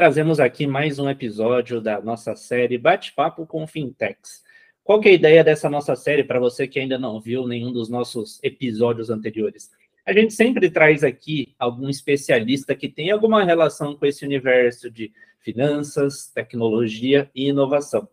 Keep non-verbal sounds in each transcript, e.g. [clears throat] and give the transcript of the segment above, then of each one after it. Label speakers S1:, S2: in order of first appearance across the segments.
S1: trazemos aqui mais um episódio da nossa série Bate-Papo com Fintechs. Qual é a ideia dessa nossa série para você que ainda não viu nenhum dos nossos episódios anteriores? A gente sempre traz aqui algum especialista que tem alguma relação com esse universo de finanças, tecnologia e inovação.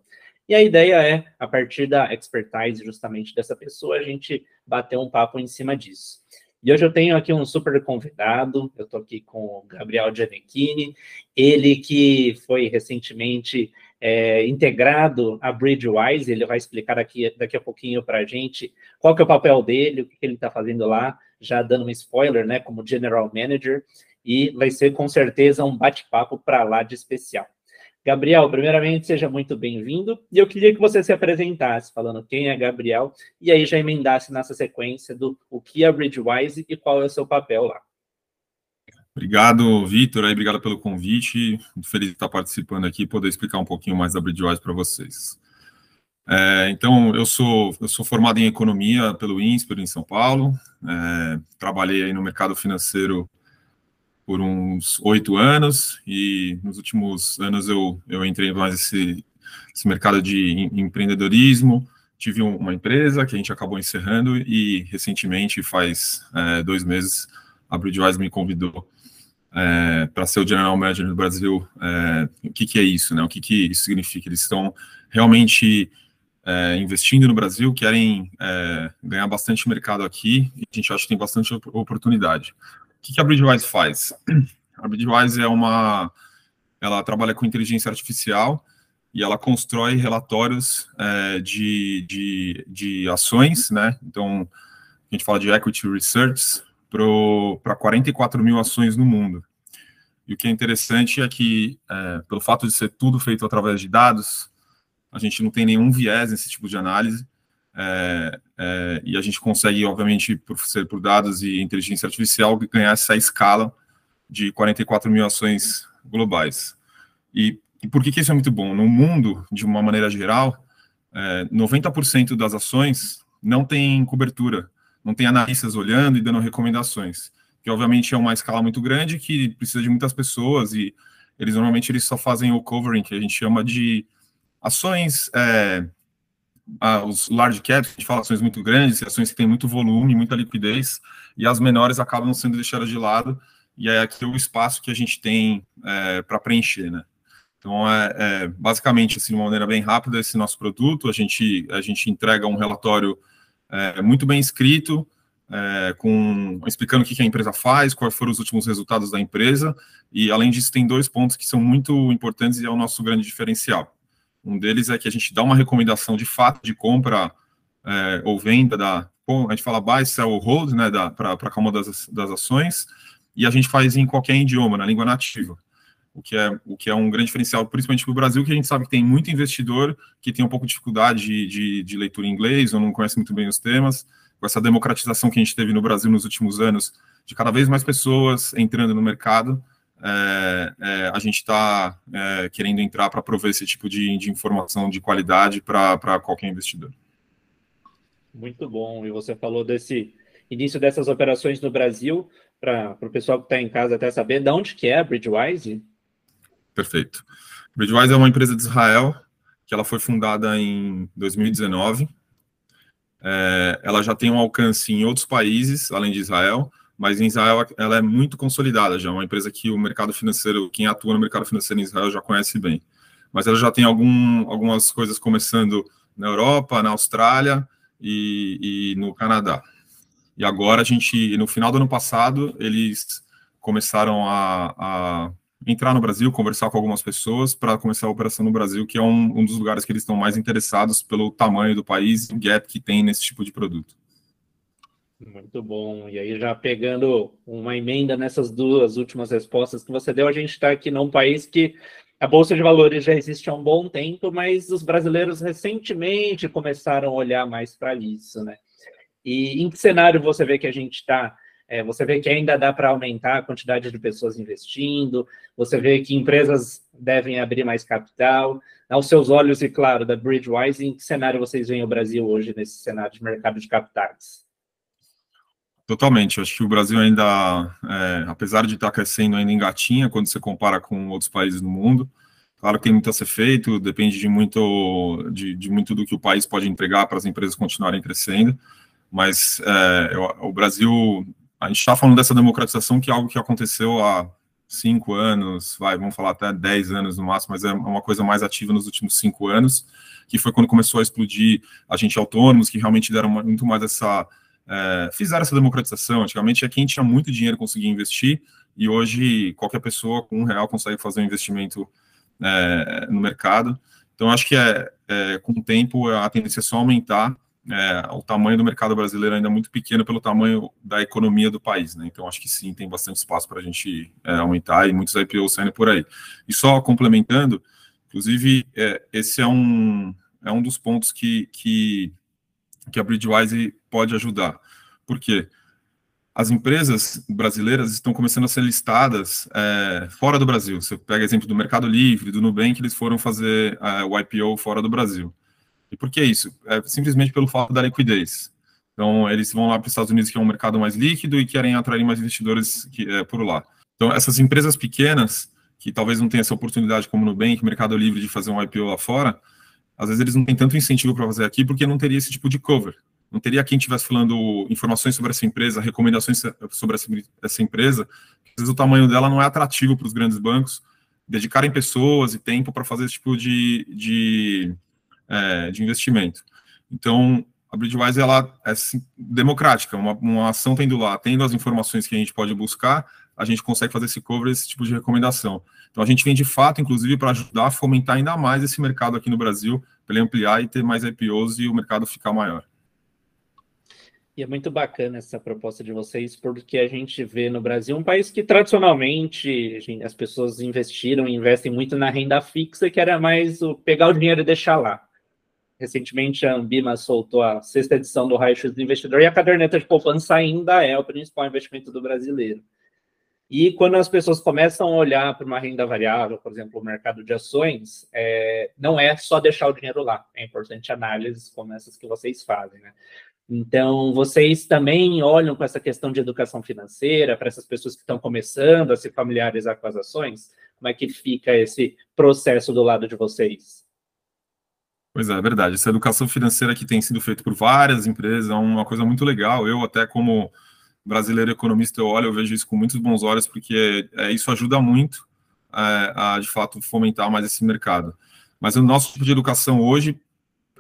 S1: E a ideia é, a partir da expertise justamente dessa pessoa, a gente bater um papo em cima disso. E hoje eu tenho aqui um super convidado, eu estou aqui com o Gabriel Gianecchini, ele que foi recentemente é, integrado à Bridgewise, ele vai explicar aqui daqui a pouquinho para a gente qual que é o papel dele, o que ele está fazendo lá, já dando um spoiler, né, como General Manager, e vai ser com certeza um bate-papo para lá de especial. Gabriel, primeiramente, seja muito bem-vindo. E eu queria que você se apresentasse, falando quem é Gabriel, e aí já emendasse nessa sequência do o que é Bridgewise e qual é o seu papel lá.
S2: Obrigado, Vitor, obrigado pelo convite. Muito feliz de estar participando aqui e poder explicar um pouquinho mais da Bridgewise para vocês. É, então, eu sou, eu sou formado em economia pelo INSPER em São Paulo. É, trabalhei aí no mercado financeiro por uns oito anos e nos últimos anos eu, eu entrei mais esse, esse mercado de empreendedorismo. Tive uma empresa que a gente acabou encerrando e recentemente, faz é, dois meses, a Bridgewise me convidou é, para ser o General Manager no Brasil. É, o que, que, é isso? Né? O que, que isso significa? Eles estão realmente é, investindo no Brasil, querem é, ganhar bastante mercado aqui e a gente acha que tem bastante oportunidade. O que, que a Bridgewise faz? [clears throat] A Bridgewise é uma, ela trabalha com inteligência artificial e ela constrói relatórios é, de, de, de ações, né? Então, a gente fala de equity research para 44 mil ações no mundo. E o que é interessante é que, é, pelo fato de ser tudo feito através de dados, a gente não tem nenhum viés nesse tipo de análise. É, é, e a gente consegue, obviamente, por ser por dados e inteligência artificial, ganhar essa escala de 44 mil ações globais. E, e por que, que isso é muito bom? No mundo, de uma maneira geral, é, 90% das ações não tem cobertura, não tem analistas olhando e dando recomendações, que obviamente é uma escala muito grande que precisa de muitas pessoas e eles normalmente eles só fazem o covering, que a gente chama de ações é, ah, os large caps, a gente fala ações muito grandes, ações que têm muito volume, muita liquidez, e as menores acabam sendo deixadas de lado, e é aqui o espaço que a gente tem é, para preencher, né? Então, é, é, basicamente, assim, de uma maneira bem rápida, esse nosso produto, a gente, a gente entrega um relatório é, muito bem escrito, é, com, explicando o que a empresa faz, quais foram os últimos resultados da empresa, e além disso, tem dois pontos que são muito importantes e é o nosso grande diferencial. Um deles é que a gente dá uma recomendação de fato de compra é, ou venda da. A gente fala buy, sell ou hold, né, para cada uma das, das ações, e a gente faz em qualquer idioma, na língua nativa. O que, é, o que é um grande diferencial, principalmente para o Brasil, que a gente sabe que tem muito investidor que tem um pouco de dificuldade de, de, de leitura em inglês ou não conhece muito bem os temas. Com essa democratização que a gente teve no Brasil nos últimos anos, de cada vez mais pessoas entrando no mercado, é, é, a gente está é, querendo entrar para prover esse tipo de, de informação de qualidade para qualquer investidor.
S1: Muito bom. E você falou desse início dessas operações no Brasil, para o pessoal que está em casa até saber, de onde que é a Bridgewise?
S2: Perfeito. Bridgewise é uma empresa de Israel, que ela foi fundada em 2019. É, ela já tem um alcance em outros países, além de Israel, mas em Israel ela é muito consolidada já, é uma empresa que o mercado financeiro, quem atua no mercado financeiro em Israel já conhece bem. Mas ela já tem algum, algumas coisas começando na Europa, na Austrália e, e no Canadá. E agora a gente, no final do ano passado, eles começaram a, a entrar no Brasil, conversar com algumas pessoas para começar a operação no Brasil, que é um, um dos lugares que eles estão mais interessados pelo tamanho do país e o gap que tem nesse tipo de produto.
S1: Muito bom. E aí, já pegando uma emenda nessas duas últimas respostas que você deu, a gente está aqui num país que a Bolsa de Valores já existe há um bom tempo, mas os brasileiros recentemente começaram a olhar mais para isso, né? E em que cenário você vê que a gente está? É, você vê que ainda dá para aumentar a quantidade de pessoas investindo, você vê que empresas devem abrir mais capital. Aos seus olhos, e claro, da Bridgewise, em que cenário vocês veem o Brasil hoje nesse cenário de mercado de capitais?
S2: Totalmente. Acho que o Brasil ainda, é, apesar de estar crescendo, ainda engatinha quando você compara com outros países do mundo. Claro que tem muito a ser feito, depende de muito, de, de muito do que o país pode entregar para as empresas continuarem crescendo. Mas é, eu, o Brasil, a gente está falando dessa democratização que é algo que aconteceu há cinco anos, vai, vamos falar até dez anos no máximo, mas é uma coisa mais ativa nos últimos cinco anos, que foi quando começou a explodir agentes autônomos, que realmente deram muito mais essa. É, fizeram essa democratização. Antigamente quem tinha muito dinheiro conseguia investir, e hoje qualquer pessoa com um real consegue fazer um investimento é, no mercado. Então, acho que é, é, com o tempo a tendência é só aumentar é, o tamanho do mercado brasileiro ainda é muito pequeno pelo tamanho da economia do país, né? Então acho que sim, tem bastante espaço para a gente é, aumentar e muitos IPOs saindo por aí. E só complementando, inclusive, é, esse é um, é um dos pontos que, que, que a Bridgewise pode ajudar. Por quê? As empresas brasileiras estão começando a ser listadas é, fora do Brasil. Você pega exemplo do Mercado Livre, do Nubank, eles foram fazer é, o IPO fora do Brasil. E por que isso? É simplesmente pelo fato da liquidez. Então, eles vão lá para os Estados Unidos, que é um mercado mais líquido, e querem atrair mais investidores que, é, por lá. Então, essas empresas pequenas, que talvez não tenham essa oportunidade, como no Nubank, Mercado Livre, de fazer um IPO lá fora, às vezes eles não têm tanto incentivo para fazer aqui, porque não teria esse tipo de cover. Não teria quem estivesse falando informações sobre essa empresa, recomendações sobre essa, essa empresa. Às vezes o tamanho dela não é atrativo para os grandes bancos dedicarem pessoas e tempo para fazer esse tipo de, de é, de investimento. Então, a Bridgewise ela é democrática, uma, uma ação tendo lá, tendo as informações que a gente pode buscar, a gente consegue fazer esse cover, esse tipo de recomendação. Então, a gente vem de fato, inclusive, para ajudar a fomentar ainda mais esse mercado aqui no Brasil, para ele ampliar e ter mais IPOs e o mercado ficar maior.
S1: E é muito bacana essa proposta de vocês, porque a gente vê no Brasil um país que tradicionalmente as pessoas investiram e investem muito na renda fixa, que era mais o pegar o dinheiro e deixar lá. Recentemente, a Ambima soltou a sexta edição do Raio X do Investidor e a caderneta de poupança ainda é o principal investimento do brasileiro. E quando as pessoas começam a olhar para uma renda variável, por exemplo, o mercado de ações, é, não é só deixar o dinheiro lá. É importante análises como essas que vocês fazem. Né? Então, vocês também olham com essa questão de educação financeira para essas pessoas que estão começando a se familiarizar com as ações? Como é que fica esse processo do lado de vocês?
S2: Pois é, é verdade. Essa educação financeira que tem sido feita por várias empresas é uma coisa muito legal. Eu, até como brasileiro economista, eu olho, eu vejo isso com muitos bons olhos, porque é, isso ajuda muito é, a, de fato, fomentar mais esse mercado. Mas o nosso tipo de educação hoje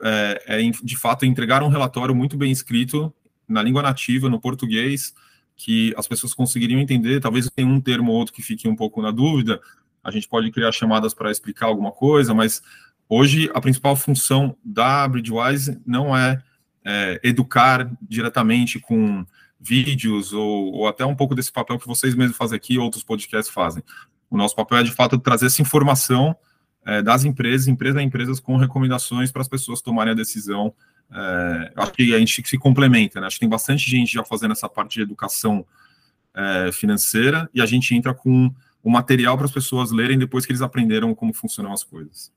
S2: é, é, de fato, entregar um relatório muito bem escrito, na língua nativa, no português, que as pessoas conseguiriam entender. Talvez tenha um termo ou outro que fique um pouco na dúvida. A gente pode criar chamadas para explicar alguma coisa, mas Hoje, a principal função da Bridgewise não é, é educar diretamente com vídeos ou, ou, até um pouco desse papel que vocês mesmos fazem aqui, outros podcasts fazem. O nosso papel é, de fato, trazer essa informação é, das empresas, empresas a empresas, com recomendações para as pessoas tomarem a decisão. É, acho que a gente se complementa, né? Acho que tem bastante gente já fazendo essa parte de educação é, financeira e a gente entra com o material para as pessoas lerem depois que eles aprenderam como funcionam as coisas.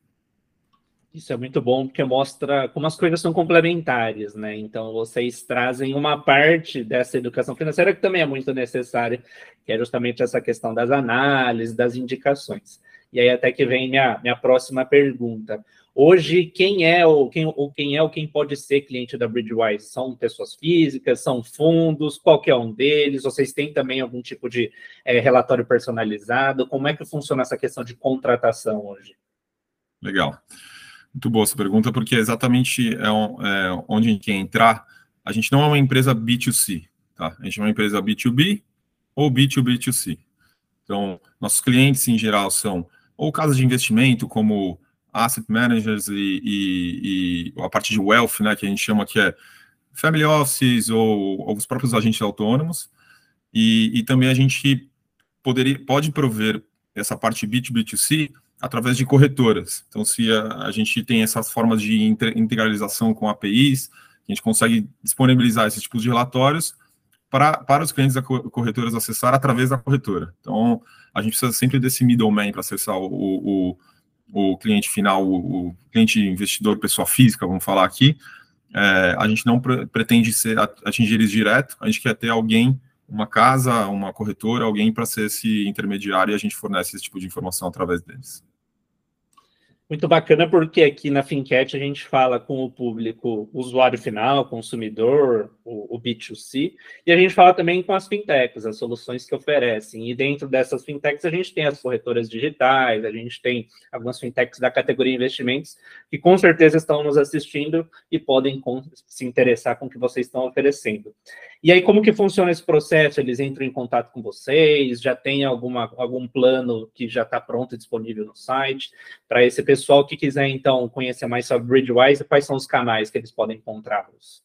S1: Isso é muito bom porque mostra como as coisas são complementares, né? Então vocês trazem uma parte dessa educação financeira que também é muito necessária, que é justamente essa questão das análises, das indicações. E aí até que vem minha, minha próxima pergunta. Hoje, quem é ou quem, ou quem é ou quem pode ser cliente da Bridgewise? São pessoas físicas, são fundos, qualquer um deles? Vocês têm também algum tipo de é, relatório personalizado? Como é que funciona essa questão de contratação hoje?
S2: Legal. Muito boa essa pergunta, porque exatamente é, é, onde a gente quer entrar. A gente não é uma empresa B2C, tá? A gente é uma empresa B2B ou B2B2C. Então, nossos clientes, em geral, são ou casas de investimento, como asset managers e, e, e, a parte de wealth, né, que a gente chama que é family offices ou, ou os próprios agentes autônomos. E, e também a gente poderia, pode prover essa parte B2B2C através de corretoras. Então, se a, a gente tem essas formas de integralização com APIs, a gente consegue disponibilizar esses tipos de relatórios para, para os clientes da corretoras acessar através da corretora. Então, a gente precisa sempre desse middleman para acessar o, o, o, cliente final, o, o, cliente investidor, pessoa física, vamos falar aqui, é, a gente não pre pretende ser, atingir eles direto, a gente quer ter alguém, uma casa, uma corretora, alguém para ser esse intermediário e a gente fornece esse tipo de informação através deles.
S1: Muito bacana porque aqui na Fincat a gente fala com o público usuário final, consumidor, o, o, B2C, e a gente fala também com as fintechs, as soluções que oferecem. E dentro dessas fintechs a gente tem as corretoras digitais, a gente tem algumas fintechs da categoria investimentos que com certeza estão nos assistindo e podem se interessar com o que vocês estão oferecendo. E aí, como que funciona esse processo? Eles entram em contato com vocês? Já tem alguma, algum plano que já está pronto disponível no site? Para esse pessoal que quiser, então, conhecer mais sobre Bridgewise, quais são os canais que eles podem encontrá-los?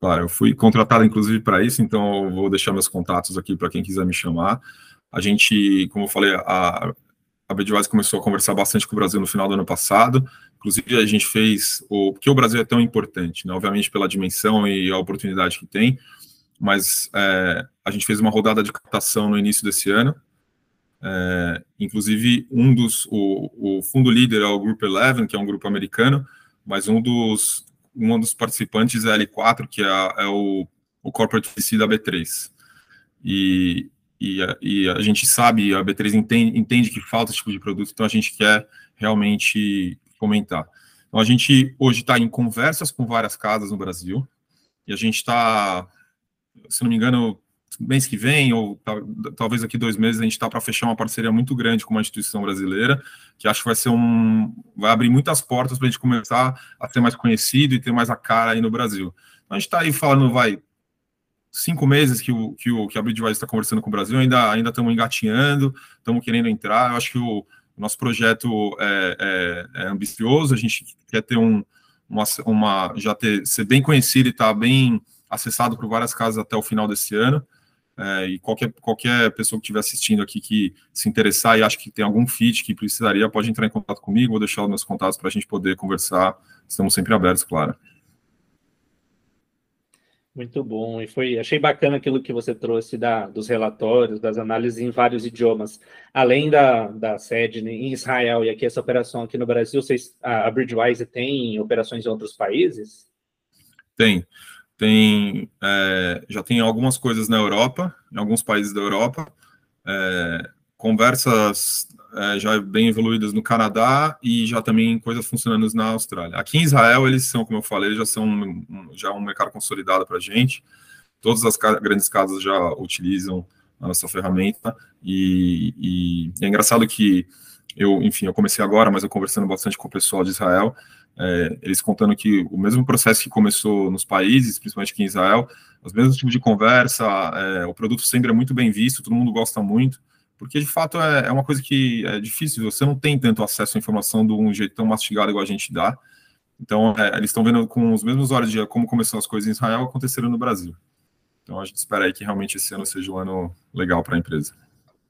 S2: Claro, eu fui contratado, inclusive, para isso, então eu vou deixar meus contatos aqui para quem quiser me chamar. A gente, como eu falei, a, a Bridgewise começou a conversar bastante com o Brasil no final do ano passado. Inclusive, a gente fez o. Porque o Brasil é tão importante, né? Obviamente, pela dimensão e a oportunidade que tem mas é, a gente fez uma rodada de captação no início desse ano. É, inclusive, um dos, o, o, fundo líder é o Group Eleven, que é um grupo americano, mas um dos, um dos participantes é a L4, que é, é o, o Corporate VC da B3. E, e, a, e a gente sabe, a B3 entende, entende que falta esse tipo de produto, então a gente quer realmente fomentar. Então, a gente hoje está em conversas com várias casas no Brasil, e a gente está se não me engano, mês que vem, ou talvez aqui dois meses, a gente está para fechar uma parceria muito grande com uma instituição brasileira, que acho que vai ser um. vai abrir muitas portas para a gente começar a ser mais conhecido e ter mais a cara aí no Brasil. Então, a gente está aí falando, vai, cinco meses que, o, que, o, que a Bridgewise está conversando com o Brasil, ainda ainda estamos engatinhando, estamos querendo entrar. Eu acho que o, o nosso projeto é, é, é, ambicioso, a gente quer ter um, uma, uma já ter, ser bem conhecido e estar tá bem acessado por várias casas até o final desse ano. É, e qualquer, qualquer pessoa que estiver assistindo aqui que se interessar e acha que tem algum fit que precisaria, pode entrar em contato comigo, vou deixar os meus contatos para a gente poder conversar. Estamos sempre abertos, claro.
S1: Muito bom, e foi, achei bacana aquilo que você trouxe da, dos relatórios, das análises em vários idiomas. Além da, da sede em Israel e aqui essa operação aqui no Brasil, vocês, a, a Bridgewise tem operações em outros países?
S2: Tem tem é, já tem algumas coisas na Europa, em alguns países da Europa, é, conversas é, já bem evoluídas no Canadá e já também coisas funcionando na Austrália. Aqui em Israel eles são, como eu falei, já são já um mercado consolidado para a gente. Todas as grandes casas já utilizam a nossa ferramenta e, e, e é engraçado que eu, enfim, eu comecei agora, mas eu conversando bastante com o pessoal de Israel, é, eles contando que o mesmo processo que começou nos países, principalmente aqui em Israel, os mesmos tipos de conversa, é, o produto sempre é muito bem visto, todo mundo gosta muito, porque de fato é, é, uma coisa que é difícil, você não tem tanto acesso à informação de um jeito tão mastigado igual a gente dá. Então, é, eles estão vendo com os mesmos olhos de como começaram as coisas em Israel aconteceram no Brasil. Então, a gente espera aí que realmente esse ano seja um ano legal para a empresa.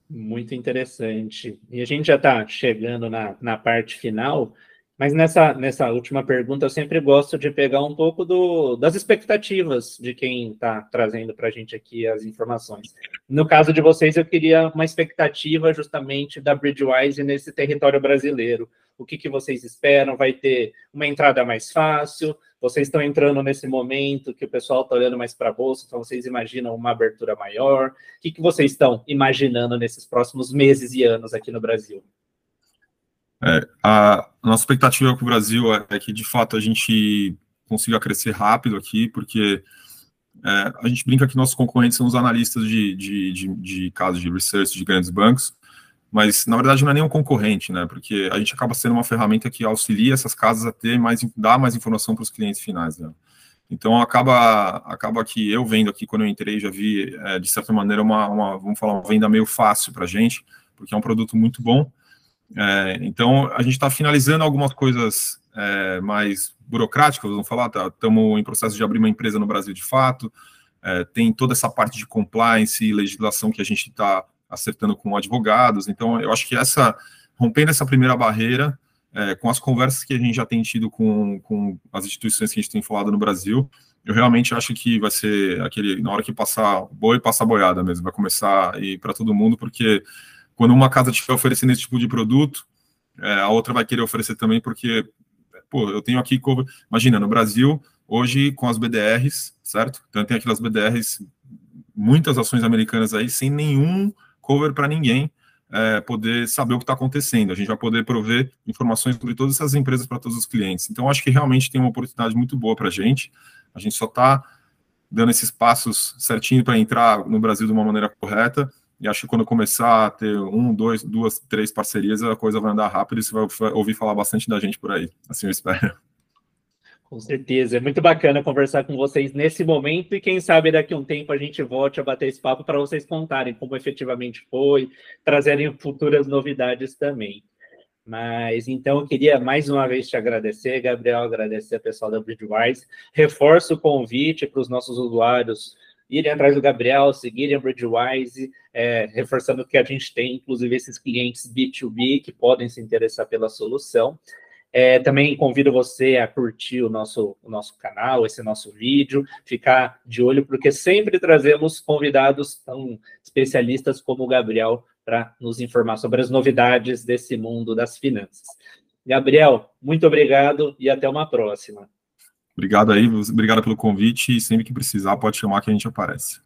S1: Muito interessante. E a gente já está chegando na, na parte final. Mas nessa, nessa última pergunta, eu sempre gosto de pegar um pouco do, das expectativas de quem está trazendo para a gente aqui as informações. No caso de vocês, eu queria uma expectativa justamente da Bridgewise nesse território brasileiro. O que, que vocês esperam? Vai ter uma entrada mais fácil? Vocês estão entrando nesse momento que o pessoal está olhando mais para a bolsa, então vocês imaginam uma abertura maior? O que, que vocês estão imaginando nesses próximos meses e anos aqui no Brasil?
S2: É, a nossa expectativa para o Brasil é, é, que, de fato, a gente consiga crescer rápido aqui, porque é, a gente brinca que nossos concorrentes são os analistas de, de, de, de casos de research de grandes bancos, mas, na verdade, não é nenhum concorrente, né? Porque a gente acaba sendo uma ferramenta que auxilia essas casas a ter mais, dar mais informação para os clientes finais, né? Então, acaba, acaba que eu vendo aqui, quando eu entrei, já vi, é, de certa maneira, uma, uma, vamos falar, uma venda meio fácil para a gente, porque é um produto muito bom, é, então, a gente está finalizando algumas coisas é, mais burocráticas, vamos falar, estamos tá, em processo de abrir uma empresa no Brasil de fato, é, tem toda essa parte de compliance e legislação que a gente está acertando com advogados, então eu acho que essa, rompendo essa primeira barreira, é, com as conversas que a gente já tem tido com, com as instituições que a gente tem falado no Brasil, eu realmente acho que vai ser aquele, na hora que passar boi, passar boiada mesmo, vai começar a ir para todo mundo, porque quando uma casa estiver oferecendo esse tipo de produto, é, a outra vai querer oferecer também, porque, pô, eu tenho aqui, imagina, no Brasil, hoje com as BDRs, certo? Então tem aquelas BDRs, muitas ações americanas aí, sem nenhum cover para ninguém é, poder saber o que está acontecendo. A gente vai poder prover informações sobre todas essas empresas para todos os clientes. Então, acho que realmente tem uma oportunidade muito boa para a gente. A gente só está dando esses passos certinho para entrar no Brasil de uma maneira correta. E acho que quando começar a ter um, dois, duas, três parcerias, a coisa vai andar rápido e você vai ouvir falar bastante da gente por aí. Assim eu espero.
S1: Com certeza, é muito bacana conversar com vocês nesse momento e quem sabe daqui a um tempo a gente volte a bater esse papo para vocês contarem como efetivamente foi, trazerem futuras novidades também. Mas então eu queria mais uma vez te agradecer, Gabriel, agradecer ao pessoal da Bridgewise. Reforço o convite para os nossos usuários irem atrás do Gabriel, seguirem a Bridgewise, é, reforçando que a gente tem, inclusive, esses clientes B2B que podem se interessar pela solução. É, também convido você a curtir o nosso, o nosso canal, esse nosso vídeo, ficar de olho, porque sempre trazemos convidados tão especialistas como o Gabriel para nos informar sobre as novidades desse mundo das finanças. Gabriel, muito obrigado e até uma próxima.
S2: Obrigado aí, obrigado pelo convite e sempre que precisar pode chamar que a gente aparece.